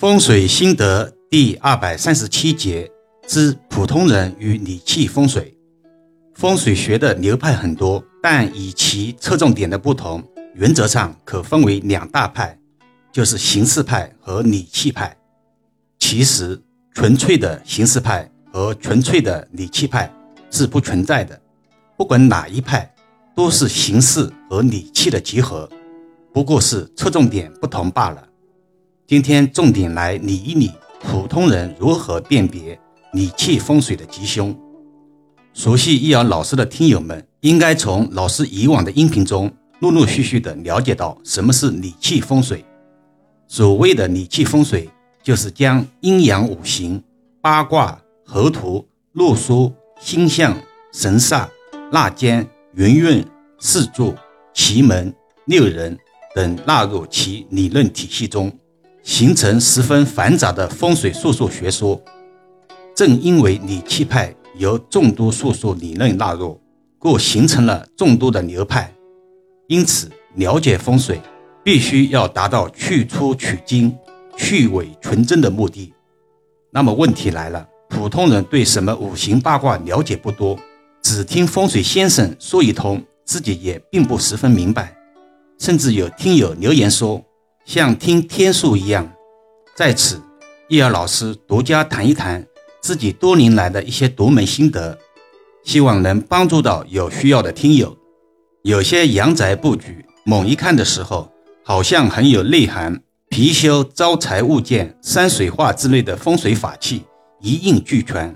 风水心得第二百三十七节之普通人与理气风水。风水学的流派很多，但以其侧重点的不同，原则上可分为两大派，就是形式派和理气派。其实，纯粹的形式派和纯粹的理气派是不存在的。不管哪一派，都是形式和理气的集合，不过是侧重点不同罢了。今天重点来理一理普通人如何辨别理气风水的吉凶。熟悉易遥老师的听友们，应该从老师以往的音频中陆陆续续的了解到什么是理气风水。所谓的理气风水，就是将阴阳五行、八卦、河图、洛书、星象、神煞、纳间、云运、四柱、奇门、六壬等纳入其理论体系中。形成十分繁杂的风水术数学说。正因为理气派由众多术数理论纳入，故形成了众多的流派。因此，了解风水必须要达到去粗取精、去伪存真的目的。那么问题来了：普通人对什么五行八卦了解不多，只听风水先生说一通，自己也并不十分明白。甚至有听友留言说。像听天书一样，在此，易儿老师独家谈一谈自己多年来的一些独门心得，希望能帮助到有需要的听友。有些阳宅布局，猛一看的时候，好像很有内涵，貔貅、招财物件、山水画之类的风水法器一应俱全，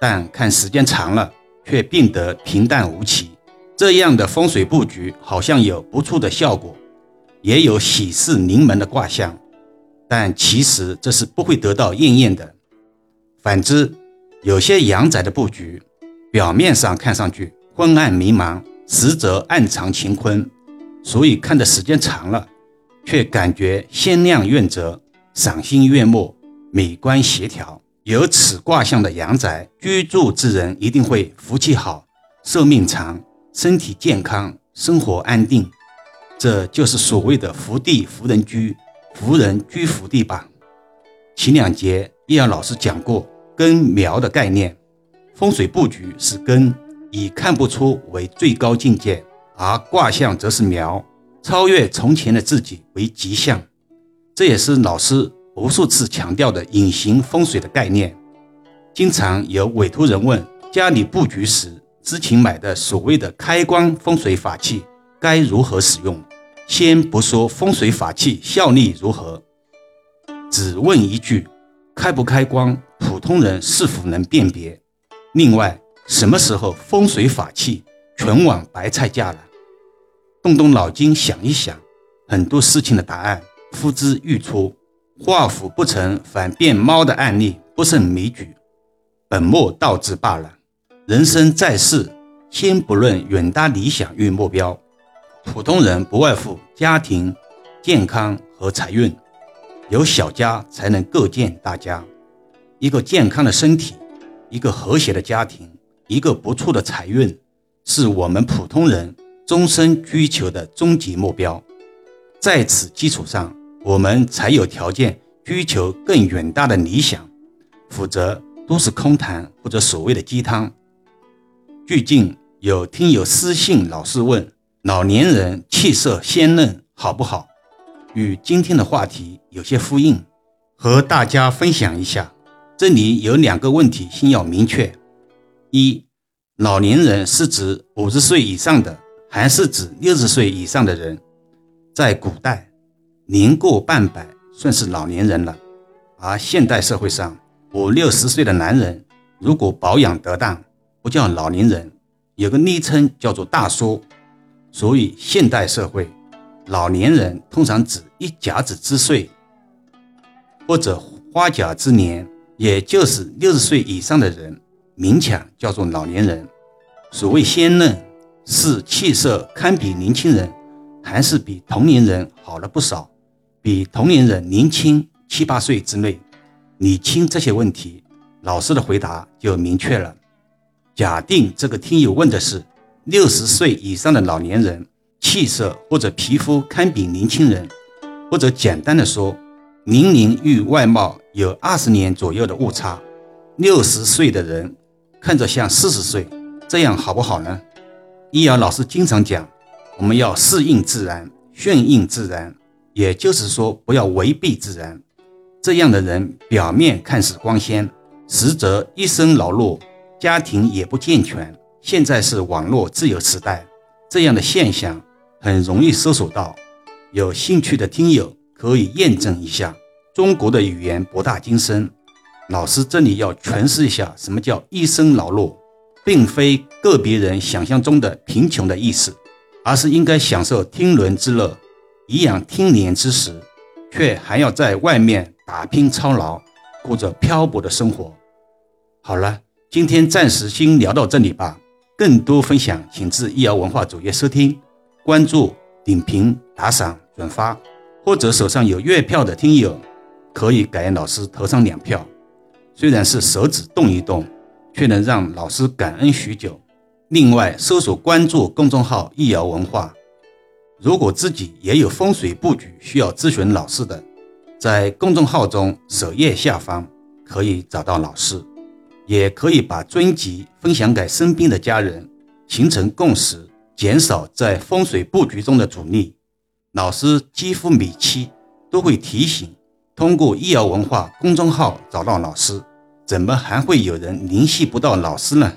但看时间长了，却变得平淡无奇。这样的风水布局，好像有不错的效果。也有喜事临门的卦象，但其实这是不会得到应验的。反之，有些阳宅的布局，表面上看上去昏暗迷茫，实则暗藏乾坤，所以看的时间长了，却感觉鲜亮润泽，赏心悦目，美观协调。有此卦象的阳宅，居住之人一定会福气好，寿命长，身体健康，生活安定。这就是所谓的福地福人居，福人居福地吧。前两节易阳老师讲过根苗的概念，风水布局是根，以看不出为最高境界，而卦象则是苗，超越从前的自己为吉象。这也是老师无数次强调的隐形风水的概念。经常有委托人问，家里布局时之前买的所谓的开光风水法器该如何使用？先不说风水法器效力如何，只问一句：开不开光？普通人是否能辨别？另外，什么时候风水法器全网白菜价了？动动脑筋想一想，很多事情的答案呼之欲出。画虎不成反变猫的案例不胜枚举，本末倒置罢了。人生在世，先不论远大理想与目标。普通人不外乎家庭、健康和财运，有小家才能构建大家。一个健康的身体，一个和谐的家庭，一个不错的财运，是我们普通人终身追求的终极目标。在此基础上，我们才有条件追求更远大的理想，否则都是空谈或者所谓的鸡汤。最近有听友私信老师问。老年人气色鲜嫩，好不好？与今天的话题有些呼应，和大家分享一下。这里有两个问题，先要明确：一，老年人是指五十岁以上的，还是指六十岁以上的人？在古代，年过半百算是老年人了，而现代社会上，五六十岁的男人如果保养得当，不叫老年人，有个昵称叫做大叔。所以，现代社会，老年人通常指一甲子之岁，或者花甲之年，也就是六十岁以上的人，勉强叫做老年人。所谓鲜嫩，是气色堪比年轻人，还是比同龄人好了不少？比同龄人年轻七八岁之内？理清这些问题，老师的回答就明确了。假定这个听友问的是。六十岁以上的老年人，气色或者皮肤堪比年轻人，或者简单的说，年龄与外貌有二十年左右的误差，六十岁的人看着像四十岁，这样好不好呢？易遥老师经常讲，我们要适应自然，顺应自然，也就是说不要违背自然。这样的人表面看似光鲜，实则一生劳碌，家庭也不健全。现在是网络自由时代，这样的现象很容易搜索到。有兴趣的听友。可以验证一下，中国的语言博大精深。老师这里要诠释一下，什么叫一生劳碌，并非个别人想象中的贫穷的意思，而是应该享受听伦之乐，颐养听年之时，却还要在外面打拼操劳，过着漂泊的生活。好了，今天暂时先聊到这里吧。更多分享，请至易瑶文化主页收听、关注、点评、打赏、转发。或者手上有月票的听友，可以给老师投上两票。虽然是手指动一动，却能让老师感恩许久。另外，搜索关注公众号“易瑶文化”。如果自己也有风水布局需要咨询老师的，在公众号中首页下方可以找到老师，也可以把专辑分享给身边的家人，形成共识，减少在风水布局中的阻力。老师几乎每期都会提醒，通过易瑶文化公众号找到老师，怎么还会有人联系不到老师呢？